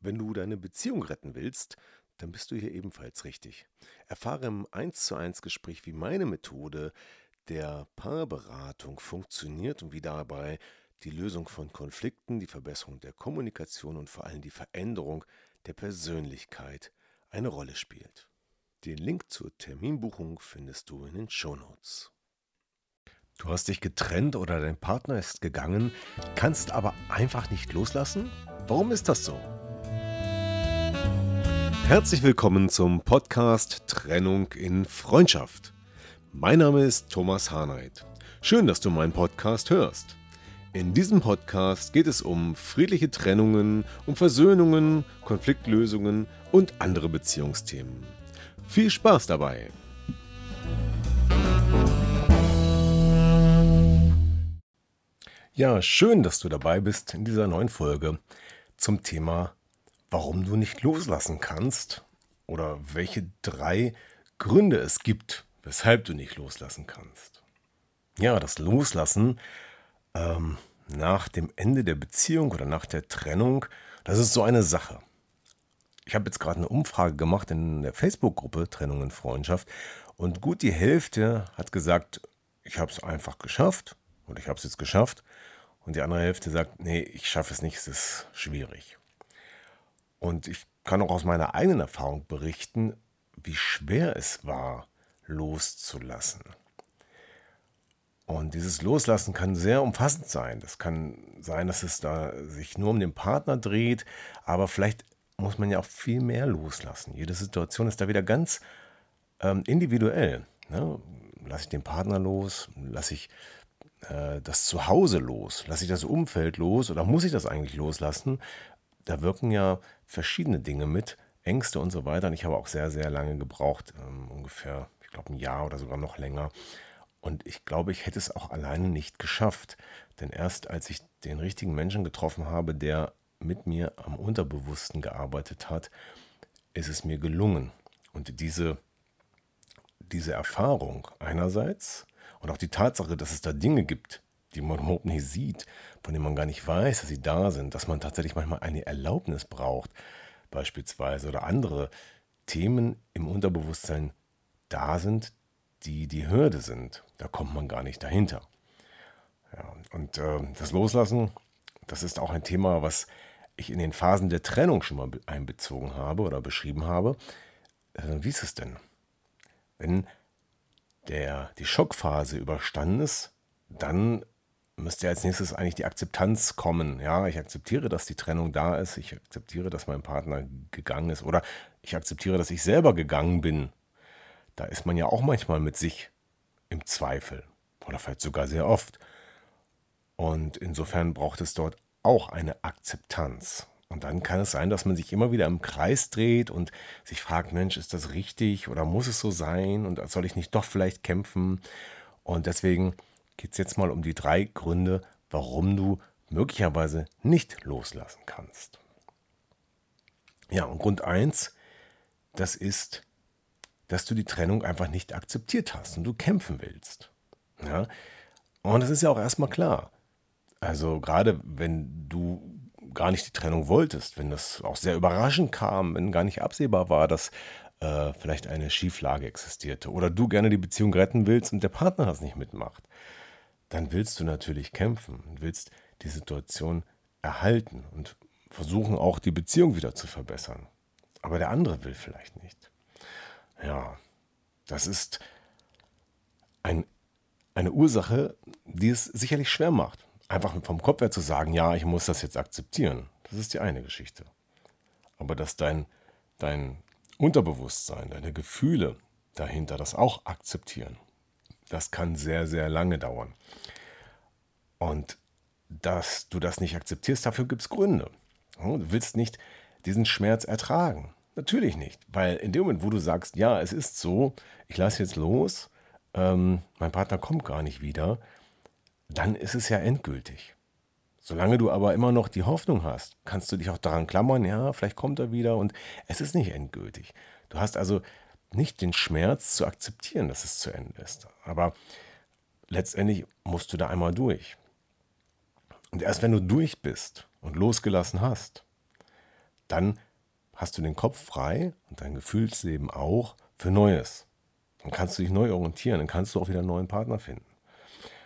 Wenn du deine Beziehung retten willst, dann bist du hier ebenfalls richtig. Erfahre im 1 zu 1 Gespräch, wie meine Methode der Paarberatung funktioniert und wie dabei die Lösung von Konflikten, die Verbesserung der Kommunikation und vor allem die Veränderung der Persönlichkeit eine Rolle spielt. Den Link zur Terminbuchung findest du in den Shownotes. Du hast dich getrennt oder dein Partner ist gegangen, kannst aber einfach nicht loslassen? Warum ist das so? Herzlich willkommen zum Podcast Trennung in Freundschaft. Mein Name ist Thomas Harnight. Schön, dass du meinen Podcast hörst. In diesem Podcast geht es um friedliche Trennungen, um Versöhnungen, Konfliktlösungen und andere Beziehungsthemen. Viel Spaß dabei! Ja, schön, dass du dabei bist in dieser neuen Folge zum Thema warum du nicht loslassen kannst oder welche drei Gründe es gibt, weshalb du nicht loslassen kannst. Ja, das Loslassen ähm, nach dem Ende der Beziehung oder nach der Trennung, das ist so eine Sache. Ich habe jetzt gerade eine Umfrage gemacht in der Facebook-Gruppe Trennung in Freundschaft und gut die Hälfte hat gesagt, ich habe es einfach geschafft und ich habe es jetzt geschafft. Und die andere Hälfte sagt, nee, ich schaffe es nicht, es ist schwierig. Und ich kann auch aus meiner eigenen Erfahrung berichten, wie schwer es war, loszulassen. Und dieses Loslassen kann sehr umfassend sein. Das kann sein, dass es da sich nur um den Partner dreht, aber vielleicht muss man ja auch viel mehr loslassen. Jede Situation ist da wieder ganz ähm, individuell. Ne? Lasse ich den Partner los? Lasse ich äh, das Zuhause los? Lasse ich das Umfeld los? Oder muss ich das eigentlich loslassen? da wirken ja verschiedene Dinge mit, Ängste und so weiter. Und ich habe auch sehr, sehr lange gebraucht, ähm, ungefähr, ich glaube, ein Jahr oder sogar noch länger. Und ich glaube, ich hätte es auch alleine nicht geschafft. Denn erst als ich den richtigen Menschen getroffen habe, der mit mir am Unterbewussten gearbeitet hat, ist es mir gelungen. Und diese, diese Erfahrung einerseits und auch die Tatsache, dass es da Dinge gibt, die man überhaupt nicht sieht, von denen man gar nicht weiß, dass sie da sind, dass man tatsächlich manchmal eine Erlaubnis braucht, beispielsweise, oder andere Themen im Unterbewusstsein da sind, die die Hürde sind. Da kommt man gar nicht dahinter. Ja, und äh, das Loslassen, das ist auch ein Thema, was ich in den Phasen der Trennung schon mal einbezogen habe oder beschrieben habe. Äh, wie ist es denn? Wenn der, die Schockphase überstanden ist, dann müsste als nächstes eigentlich die Akzeptanz kommen. Ja, ich akzeptiere, dass die Trennung da ist. Ich akzeptiere, dass mein Partner gegangen ist. Oder ich akzeptiere, dass ich selber gegangen bin. Da ist man ja auch manchmal mit sich im Zweifel. Oder vielleicht sogar sehr oft. Und insofern braucht es dort auch eine Akzeptanz. Und dann kann es sein, dass man sich immer wieder im Kreis dreht und sich fragt, Mensch, ist das richtig oder muss es so sein und soll ich nicht doch vielleicht kämpfen? Und deswegen geht es jetzt mal um die drei Gründe, warum du möglicherweise nicht loslassen kannst. Ja, und Grund 1, das ist, dass du die Trennung einfach nicht akzeptiert hast und du kämpfen willst. Ja? Und das ist ja auch erstmal klar. Also gerade wenn du gar nicht die Trennung wolltest, wenn das auch sehr überraschend kam, wenn gar nicht absehbar war, dass äh, vielleicht eine Schieflage existierte oder du gerne die Beziehung retten willst und der Partner das nicht mitmacht, dann willst du natürlich kämpfen und willst die Situation erhalten und versuchen auch die Beziehung wieder zu verbessern. Aber der andere will vielleicht nicht. Ja, das ist ein, eine Ursache, die es sicherlich schwer macht. Einfach vom Kopf her zu sagen, ja, ich muss das jetzt akzeptieren. Das ist die eine Geschichte. Aber dass dein, dein Unterbewusstsein, deine Gefühle dahinter das auch akzeptieren das kann sehr, sehr lange dauern. Und dass du das nicht akzeptierst, dafür gibt es Gründe. Du willst nicht diesen Schmerz ertragen. Natürlich nicht, weil in dem Moment, wo du sagst, ja, es ist so, ich lasse jetzt los, ähm, mein Partner kommt gar nicht wieder, dann ist es ja endgültig. Solange du aber immer noch die Hoffnung hast, kannst du dich auch daran klammern, ja, vielleicht kommt er wieder und es ist nicht endgültig. Du hast also nicht den Schmerz zu akzeptieren, dass es zu Ende ist. Aber letztendlich musst du da einmal durch. Und erst wenn du durch bist und losgelassen hast, dann hast du den Kopf frei und dein Gefühlsleben auch für Neues. Dann kannst du dich neu orientieren, dann kannst du auch wieder einen neuen Partner finden.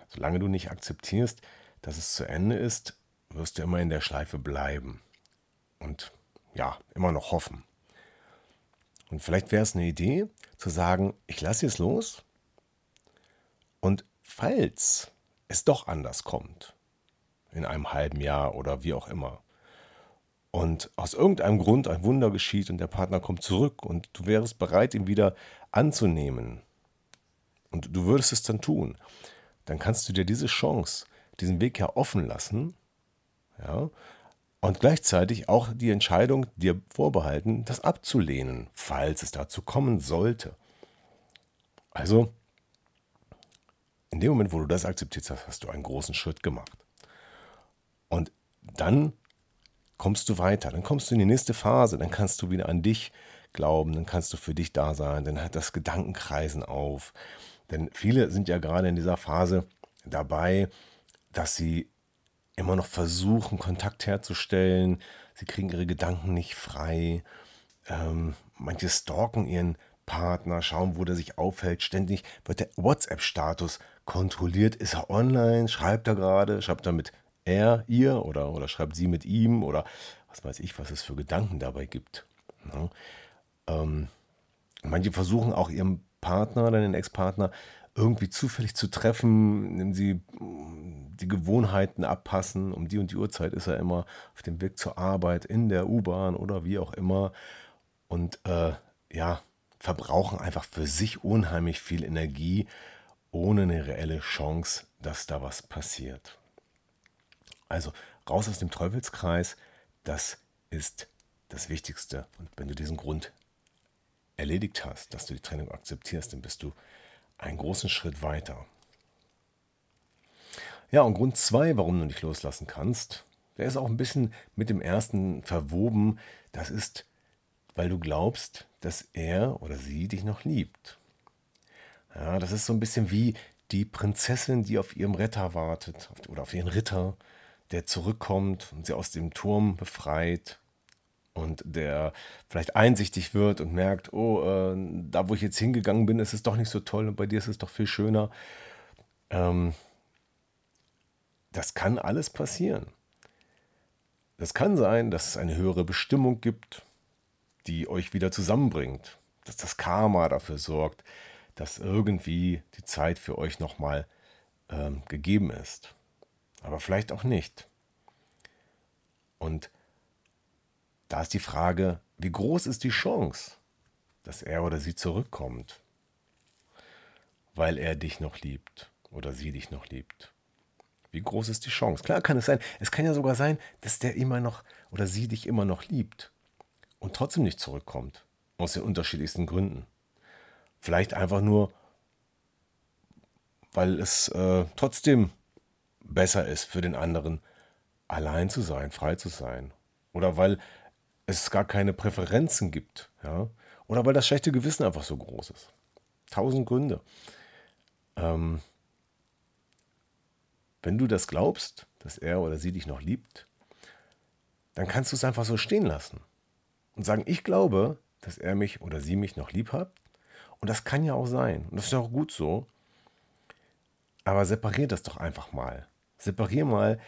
Solange du nicht akzeptierst, dass es zu Ende ist, wirst du immer in der Schleife bleiben. Und ja, immer noch hoffen. Und vielleicht wäre es eine Idee zu sagen, ich lasse jetzt los. Und falls es doch anders kommt, in einem halben Jahr oder wie auch immer, und aus irgendeinem Grund ein Wunder geschieht und der Partner kommt zurück und du wärst bereit, ihn wieder anzunehmen und du würdest es dann tun, dann kannst du dir diese Chance, diesen Weg ja offen lassen, ja, und gleichzeitig auch die Entscheidung dir vorbehalten, das abzulehnen, falls es dazu kommen sollte. Also, in dem Moment, wo du das akzeptiert hast, hast du einen großen Schritt gemacht. Und dann kommst du weiter, dann kommst du in die nächste Phase, dann kannst du wieder an dich glauben, dann kannst du für dich da sein, dann hat das Gedankenkreisen auf. Denn viele sind ja gerade in dieser Phase dabei, dass sie immer noch versuchen, Kontakt herzustellen. Sie kriegen ihre Gedanken nicht frei. Ähm, manche stalken ihren Partner, schauen, wo der sich aufhält. Ständig wird der WhatsApp-Status kontrolliert. Ist er online? Schreibt er gerade? Schreibt er mit er, ihr oder, oder schreibt sie mit ihm? Oder was weiß ich, was es für Gedanken dabei gibt. Ja. Ne? Ähm, manche versuchen auch ihrem Partner oder den Ex-Partner irgendwie zufällig zu treffen, indem sie mm, die Gewohnheiten abpassen. Um die und die Uhrzeit ist er immer auf dem Weg zur Arbeit, in der U-Bahn oder wie auch immer. Und äh, ja, verbrauchen einfach für sich unheimlich viel Energie, ohne eine reelle Chance, dass da was passiert. Also raus aus dem Teufelskreis, das ist das Wichtigste. Und wenn du diesen Grund erledigt hast, dass du die Trennung akzeptierst, dann bist du einen großen Schritt weiter. Ja, und Grund zwei, warum du nicht loslassen kannst, der ist auch ein bisschen mit dem ersten verwoben. Das ist, weil du glaubst, dass er oder sie dich noch liebt. Ja, das ist so ein bisschen wie die Prinzessin, die auf ihrem Retter wartet oder auf ihren Ritter, der zurückkommt und sie aus dem Turm befreit und der vielleicht einsichtig wird und merkt, oh, äh, da wo ich jetzt hingegangen bin, ist es doch nicht so toll und bei dir ist es doch viel schöner. Ähm, das kann alles passieren. Das kann sein, dass es eine höhere Bestimmung gibt, die euch wieder zusammenbringt, dass das Karma dafür sorgt, dass irgendwie die Zeit für euch nochmal ähm, gegeben ist. Aber vielleicht auch nicht. Und da ist die Frage, wie groß ist die Chance, dass er oder sie zurückkommt, weil er dich noch liebt oder sie dich noch liebt. Wie groß ist die Chance? Klar kann es sein. Es kann ja sogar sein, dass der immer noch oder sie dich immer noch liebt und trotzdem nicht zurückkommt. Aus den unterschiedlichsten Gründen. Vielleicht einfach nur, weil es äh, trotzdem besser ist für den anderen, allein zu sein, frei zu sein. Oder weil es gar keine Präferenzen gibt. Ja? Oder weil das schlechte Gewissen einfach so groß ist. Tausend Gründe. Ähm, wenn du das glaubst, dass er oder sie dich noch liebt, dann kannst du es einfach so stehen lassen und sagen, ich glaube, dass er mich oder sie mich noch lieb hat. Und das kann ja auch sein. Und das ist ja auch gut so. Aber separier das doch einfach mal. Separier mal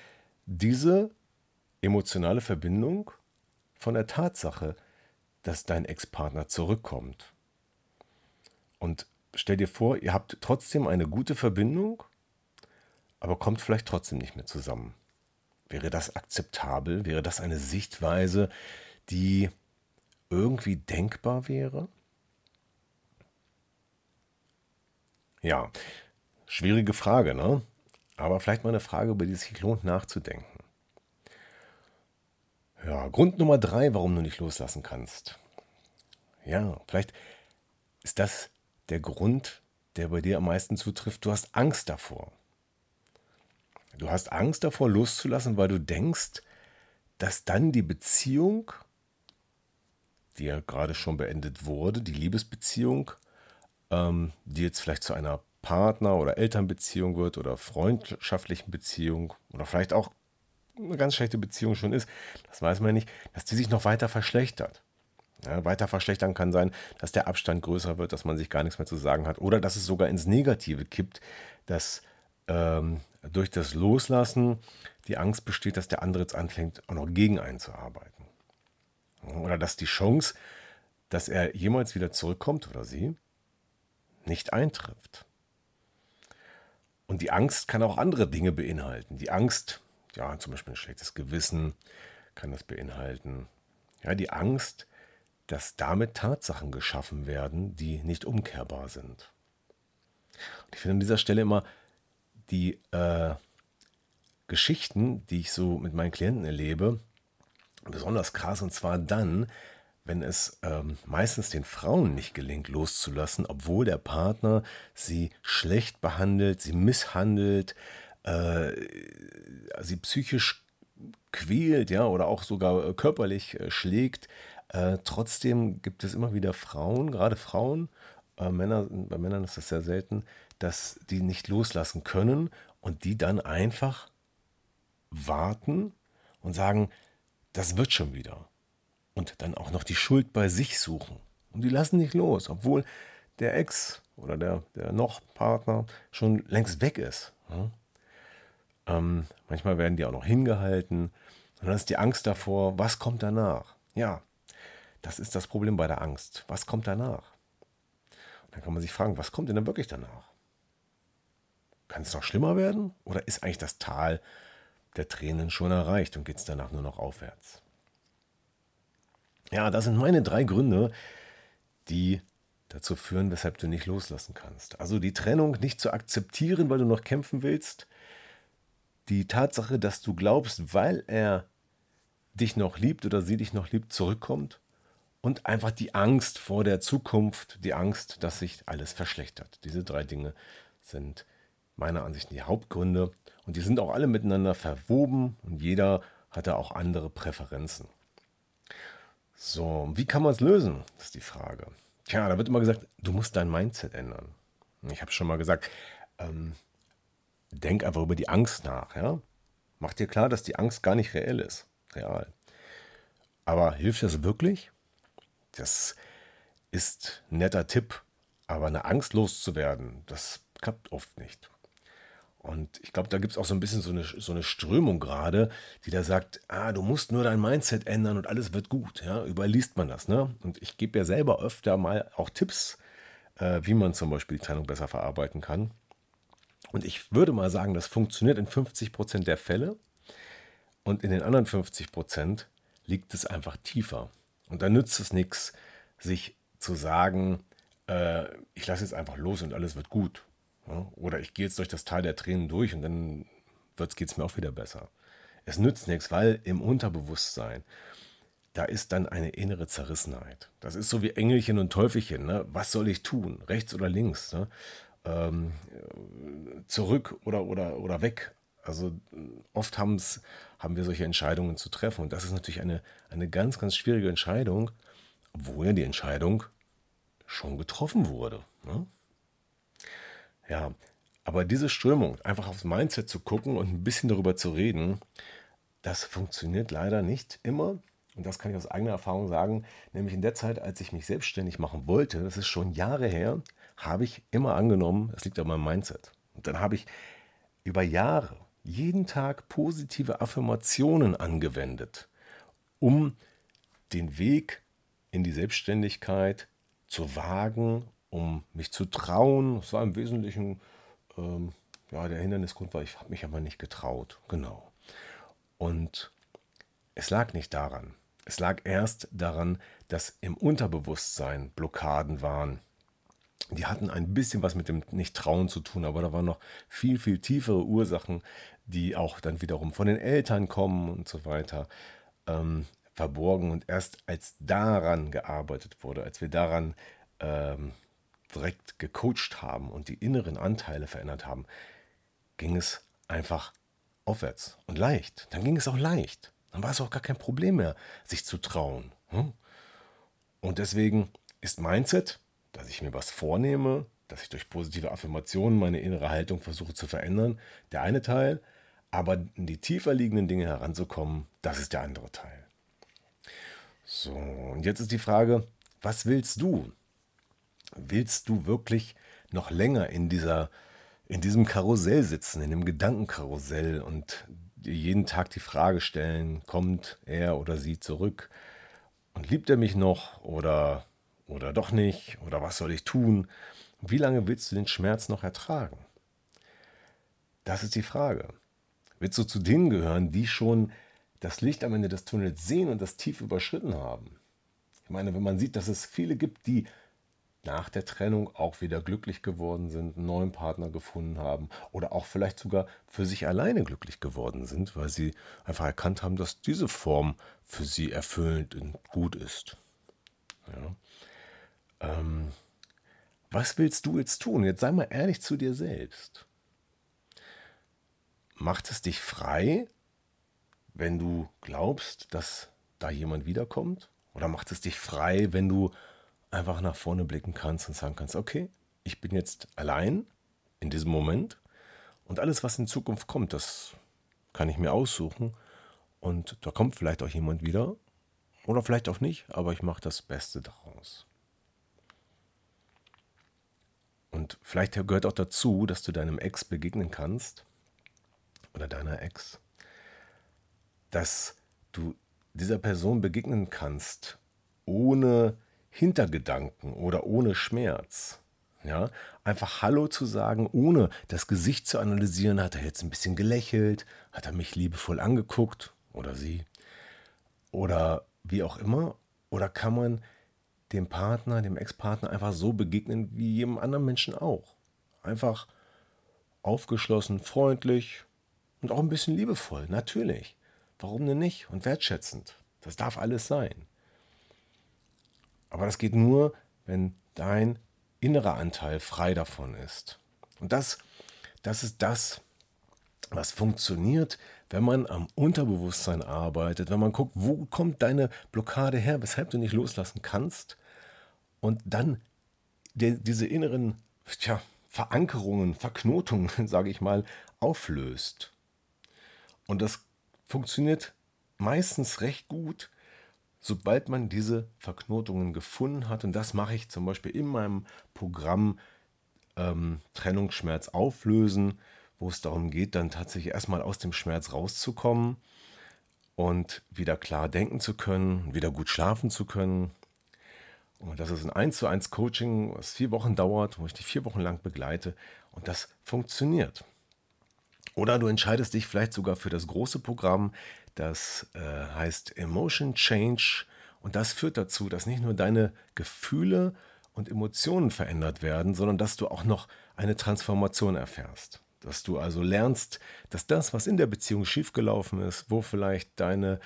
diese emotionale Verbindung von der Tatsache, dass dein Ex-Partner zurückkommt. Und stell dir vor, ihr habt trotzdem eine gute Verbindung, aber kommt vielleicht trotzdem nicht mehr zusammen. Wäre das akzeptabel? Wäre das eine Sichtweise, die irgendwie denkbar wäre? Ja, schwierige Frage, ne? Aber vielleicht mal eine Frage, über die es sich lohnt nachzudenken. Ja, Grund Nummer drei, warum du nicht loslassen kannst. Ja, vielleicht ist das der Grund, der bei dir am meisten zutrifft. Du hast Angst davor. Du hast Angst davor, loszulassen, weil du denkst, dass dann die Beziehung, die ja gerade schon beendet wurde, die Liebesbeziehung, ähm, die jetzt vielleicht zu einer Partner- oder Elternbeziehung wird oder freundschaftlichen Beziehung oder vielleicht auch eine ganz schlechte Beziehung schon ist, das weiß man nicht, dass die sich noch weiter verschlechtert. Ja, weiter verschlechtern kann sein, dass der Abstand größer wird, dass man sich gar nichts mehr zu sagen hat oder dass es sogar ins Negative kippt, dass ähm, durch das Loslassen die Angst besteht, dass der andere jetzt anfängt, auch noch gegen einen zu arbeiten. Oder dass die Chance, dass er jemals wieder zurückkommt oder sie, nicht eintrifft. Und die Angst kann auch andere Dinge beinhalten. Die Angst, ja, zum Beispiel ein schlechtes Gewissen kann das beinhalten. Ja, die Angst, dass damit Tatsachen geschaffen werden, die nicht umkehrbar sind. Und ich finde an dieser Stelle immer die äh, Geschichten, die ich so mit meinen Klienten erlebe, besonders krass. Und zwar dann, wenn es ähm, meistens den Frauen nicht gelingt, loszulassen, obwohl der Partner sie schlecht behandelt, sie misshandelt, äh, sie psychisch quält, ja, oder auch sogar äh, körperlich äh, schlägt. Äh, trotzdem gibt es immer wieder Frauen, gerade Frauen, äh, Männer, bei Männern ist das sehr selten, dass die nicht loslassen können und die dann einfach warten und sagen, das wird schon wieder und dann auch noch die Schuld bei sich suchen. Und die lassen nicht los, obwohl der Ex oder der, der noch Partner schon längst weg ist. Ja? Ähm, manchmal werden die auch noch hingehalten. Und dann ist die Angst davor, was kommt danach? Ja, das ist das Problem bei der Angst. Was kommt danach? Und dann kann man sich fragen, was kommt denn dann wirklich danach? Kann es noch schlimmer werden? Oder ist eigentlich das Tal der Tränen schon erreicht und geht es danach nur noch aufwärts? Ja, das sind meine drei Gründe, die dazu führen, weshalb du nicht loslassen kannst. Also die Trennung nicht zu akzeptieren, weil du noch kämpfen willst. Die Tatsache, dass du glaubst, weil er dich noch liebt oder sie dich noch liebt, zurückkommt. Und einfach die Angst vor der Zukunft, die Angst, dass sich alles verschlechtert. Diese drei Dinge sind meiner Ansicht nach die Hauptgründe. Und die sind auch alle miteinander verwoben und jeder hat da auch andere Präferenzen. So, wie kann man es lösen? Das ist die Frage. Tja, da wird immer gesagt, du musst dein Mindset ändern. Ich habe schon mal gesagt, ähm, denk einfach über die Angst nach. Ja? Mach dir klar, dass die Angst gar nicht reell ist. Real. Aber hilft das wirklich? Das ist ein netter Tipp, aber eine Angst loszuwerden, das klappt oft nicht. Und ich glaube, da gibt es auch so ein bisschen so eine, so eine Strömung gerade, die da sagt, ah, du musst nur dein Mindset ändern und alles wird gut. Ja, überliest man das. Ne? Und ich gebe ja selber öfter mal auch Tipps, äh, wie man zum Beispiel die Trennung besser verarbeiten kann. Und ich würde mal sagen, das funktioniert in 50 Prozent der Fälle. Und in den anderen 50 Prozent liegt es einfach tiefer. Und da nützt es nichts, sich zu sagen, äh, ich lasse jetzt einfach los und alles wird gut. Ja, oder ich gehe jetzt durch das Tal der Tränen durch und dann geht es mir auch wieder besser. Es nützt nichts, weil im Unterbewusstsein, da ist dann eine innere Zerrissenheit. Das ist so wie Engelchen und Teufelchen. Ne? Was soll ich tun? Rechts oder links? Ne? Ähm, zurück oder, oder, oder weg? Also oft haben wir solche Entscheidungen zu treffen. Und das ist natürlich eine, eine ganz, ganz schwierige Entscheidung, obwohl ja die Entscheidung schon getroffen wurde. Ne? Ja, aber diese Strömung, einfach aufs Mindset zu gucken und ein bisschen darüber zu reden, das funktioniert leider nicht immer. Und das kann ich aus eigener Erfahrung sagen. Nämlich in der Zeit, als ich mich selbstständig machen wollte, das ist schon Jahre her, habe ich immer angenommen, es liegt an meinem Mindset. Und dann habe ich über Jahre jeden Tag positive Affirmationen angewendet, um den Weg in die Selbstständigkeit zu wagen um mich zu trauen. Es war im Wesentlichen ähm, ja, der Hindernisgrund, weil ich habe mich aber nicht getraut. Genau. Und es lag nicht daran. Es lag erst daran, dass im Unterbewusstsein Blockaden waren. Die hatten ein bisschen was mit dem Nicht-Trauen zu tun, aber da waren noch viel, viel tiefere Ursachen, die auch dann wiederum von den Eltern kommen und so weiter, ähm, verborgen. Und erst als daran gearbeitet wurde, als wir daran ähm, direkt gecoacht haben und die inneren Anteile verändert haben, ging es einfach aufwärts und leicht. Dann ging es auch leicht. Dann war es auch gar kein Problem mehr, sich zu trauen. Hm? Und deswegen ist Mindset, dass ich mir was vornehme, dass ich durch positive Affirmationen meine innere Haltung versuche zu verändern, der eine Teil. Aber in die tiefer liegenden Dinge heranzukommen, das ist der andere Teil. So, und jetzt ist die Frage, was willst du? Willst du wirklich noch länger in dieser in diesem Karussell sitzen, in dem Gedankenkarussell und jeden Tag die Frage stellen, kommt er oder sie zurück und liebt er mich noch oder oder doch nicht oder was soll ich tun? Wie lange willst du den Schmerz noch ertragen? Das ist die Frage. Willst du zu denen gehören, die schon das Licht am Ende des Tunnels sehen und das tief überschritten haben? Ich meine, wenn man sieht, dass es viele gibt, die nach der Trennung auch wieder glücklich geworden sind, einen neuen Partner gefunden haben oder auch vielleicht sogar für sich alleine glücklich geworden sind, weil sie einfach erkannt haben, dass diese Form für sie erfüllend und gut ist. Ja. Ähm, was willst du jetzt tun? Jetzt sei mal ehrlich zu dir selbst. Macht es dich frei, wenn du glaubst, dass da jemand wiederkommt? Oder macht es dich frei, wenn du einfach nach vorne blicken kannst und sagen kannst, okay, ich bin jetzt allein in diesem Moment und alles, was in Zukunft kommt, das kann ich mir aussuchen und da kommt vielleicht auch jemand wieder oder vielleicht auch nicht, aber ich mache das Beste daraus. Und vielleicht gehört auch dazu, dass du deinem Ex begegnen kannst oder deiner Ex, dass du dieser Person begegnen kannst, ohne Hintergedanken oder ohne Schmerz. Ja, einfach Hallo zu sagen, ohne das Gesicht zu analysieren, hat er jetzt ein bisschen gelächelt, hat er mich liebevoll angeguckt oder sie? Oder wie auch immer, oder kann man dem Partner, dem Ex-Partner einfach so begegnen wie jedem anderen Menschen auch. Einfach aufgeschlossen, freundlich und auch ein bisschen liebevoll, natürlich. Warum denn nicht? Und wertschätzend. Das darf alles sein. Aber das geht nur, wenn dein innerer Anteil frei davon ist. Und das, das ist das, was funktioniert, wenn man am Unterbewusstsein arbeitet, wenn man guckt, wo kommt deine Blockade her, weshalb du nicht loslassen kannst und dann die, diese inneren tja, Verankerungen, Verknotungen, sage ich mal, auflöst. Und das funktioniert meistens recht gut, sobald man diese Verknotungen gefunden hat. Und das mache ich zum Beispiel in meinem Programm ähm, Trennungsschmerz auflösen, wo es darum geht, dann tatsächlich erstmal aus dem Schmerz rauszukommen und wieder klar denken zu können, wieder gut schlafen zu können. Und das ist ein 1 zu 1 Coaching, was vier Wochen dauert, wo ich dich vier Wochen lang begleite. Und das funktioniert. Oder du entscheidest dich vielleicht sogar für das große Programm, das äh, heißt Emotion Change. Und das führt dazu, dass nicht nur deine Gefühle und Emotionen verändert werden, sondern dass du auch noch eine Transformation erfährst. Dass du also lernst, dass das, was in der Beziehung schiefgelaufen ist, wo vielleicht deine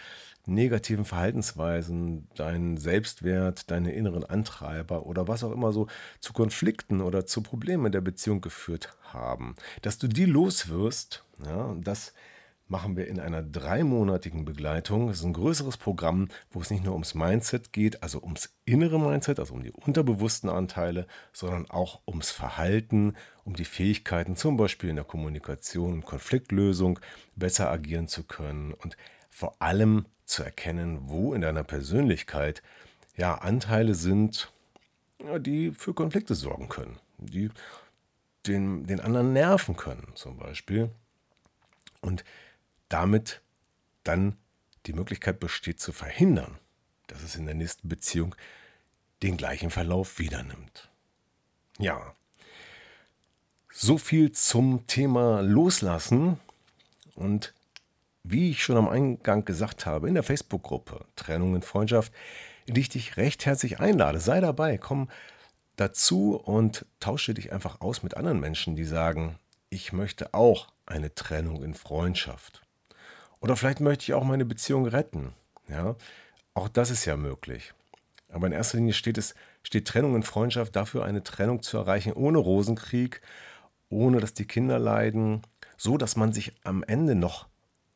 negativen Verhaltensweisen, dein Selbstwert, deine inneren Antreiber oder was auch immer so zu Konflikten oder zu Problemen in der Beziehung geführt haben, dass du die loswirst, ja, das machen wir in einer dreimonatigen Begleitung. Das ist ein größeres Programm, wo es nicht nur ums Mindset geht, also ums innere Mindset, also um die unterbewussten Anteile, sondern auch ums Verhalten, um die Fähigkeiten, zum Beispiel in der Kommunikation und Konfliktlösung, besser agieren zu können und vor allem zu erkennen, wo in deiner Persönlichkeit ja Anteile sind, die für Konflikte sorgen können, die den, den anderen nerven können, zum Beispiel. Und damit dann die Möglichkeit besteht zu verhindern, dass es in der nächsten Beziehung den gleichen Verlauf wieder nimmt. Ja, so viel zum Thema Loslassen und wie ich schon am Eingang gesagt habe, in der Facebook-Gruppe Trennung in Freundschaft, in die ich dich recht herzlich einlade. Sei dabei, komm dazu und tausche dich einfach aus mit anderen Menschen, die sagen, ich möchte auch eine Trennung in Freundschaft. Oder vielleicht möchte ich auch meine Beziehung retten. Ja, auch das ist ja möglich. Aber in erster Linie steht es, steht Trennung in Freundschaft dafür, eine Trennung zu erreichen ohne Rosenkrieg, ohne dass die Kinder leiden, so dass man sich am Ende noch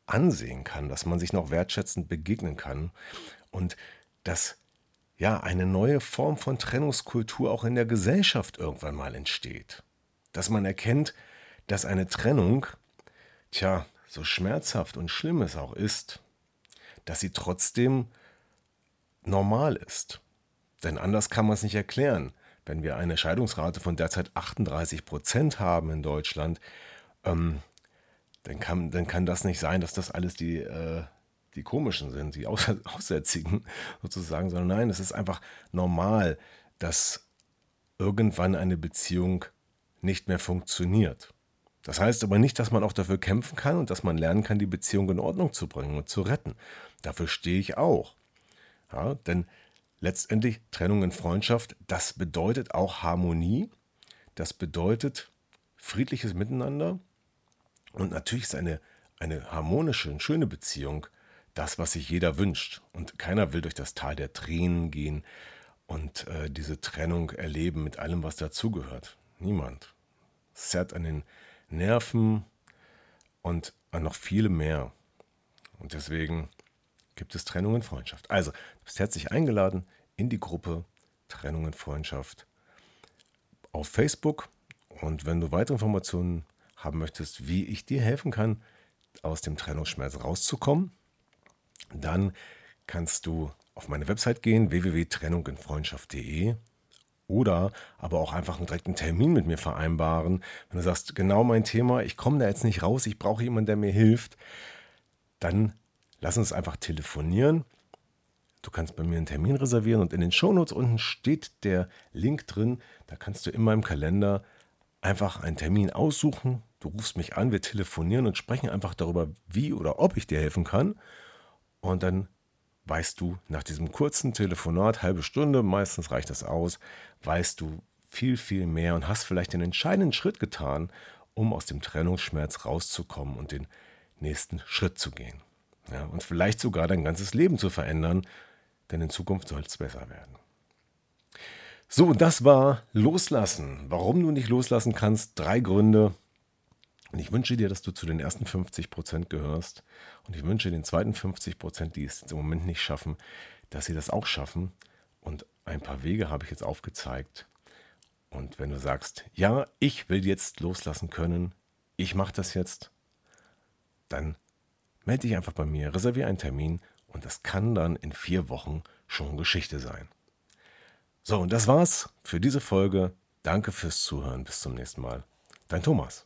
ansehen kann, dass man sich noch wertschätzend begegnen kann und dass ja eine neue Form von Trennungskultur auch in der Gesellschaft irgendwann mal entsteht. Dass man erkennt, dass eine Trennung, tja, so schmerzhaft und schlimm es auch ist, dass sie trotzdem normal ist. Denn anders kann man es nicht erklären. Wenn wir eine Scheidungsrate von derzeit 38 Prozent haben in Deutschland, ähm, dann, kann, dann kann das nicht sein, dass das alles die, äh, die komischen sind, die Aus Aussätzigen sozusagen, sondern nein, es ist einfach normal, dass irgendwann eine Beziehung nicht mehr funktioniert. Das heißt aber nicht, dass man auch dafür kämpfen kann und dass man lernen kann, die Beziehung in Ordnung zu bringen und zu retten. Dafür stehe ich auch. Ja, denn letztendlich Trennung in Freundschaft, das bedeutet auch Harmonie, das bedeutet friedliches Miteinander und natürlich ist eine, eine harmonische und schöne Beziehung das, was sich jeder wünscht. Und keiner will durch das Tal der Tränen gehen und äh, diese Trennung erleben mit allem, was dazugehört. Niemand. Zerrt an den Nerven und an noch viele mehr. Und deswegen gibt es Trennung in Freundschaft. Also, du bist herzlich eingeladen in die Gruppe Trennung in Freundschaft auf Facebook. Und wenn du weitere Informationen haben möchtest, wie ich dir helfen kann, aus dem Trennungsschmerz rauszukommen, dann kannst du auf meine Website gehen, www.trennunginfreundschaft.de oder aber auch einfach einen Termin mit mir vereinbaren. Wenn du sagst, genau mein Thema, ich komme da jetzt nicht raus, ich brauche jemanden, der mir hilft, dann lass uns einfach telefonieren. Du kannst bei mir einen Termin reservieren und in den Shownotes unten steht der Link drin. Da kannst du in meinem Kalender einfach einen Termin aussuchen. Du rufst mich an, wir telefonieren und sprechen einfach darüber, wie oder ob ich dir helfen kann. Und dann weißt du nach diesem kurzen Telefonat, halbe Stunde, meistens reicht das aus, weißt du viel, viel mehr und hast vielleicht den entscheidenden Schritt getan, um aus dem Trennungsschmerz rauszukommen und den nächsten Schritt zu gehen. Ja, und vielleicht sogar dein ganzes Leben zu verändern, denn in Zukunft soll es besser werden. So, das war Loslassen. Warum du nicht loslassen kannst, drei Gründe, und ich wünsche dir, dass du zu den ersten 50 Prozent gehörst. Und ich wünsche den zweiten 50 Prozent, die es im Moment nicht schaffen, dass sie das auch schaffen. Und ein paar Wege habe ich jetzt aufgezeigt. Und wenn du sagst, ja, ich will jetzt loslassen können, ich mache das jetzt, dann melde dich einfach bei mir, reserviere einen Termin und das kann dann in vier Wochen schon Geschichte sein. So, und das war's für diese Folge. Danke fürs Zuhören. Bis zum nächsten Mal. Dein Thomas.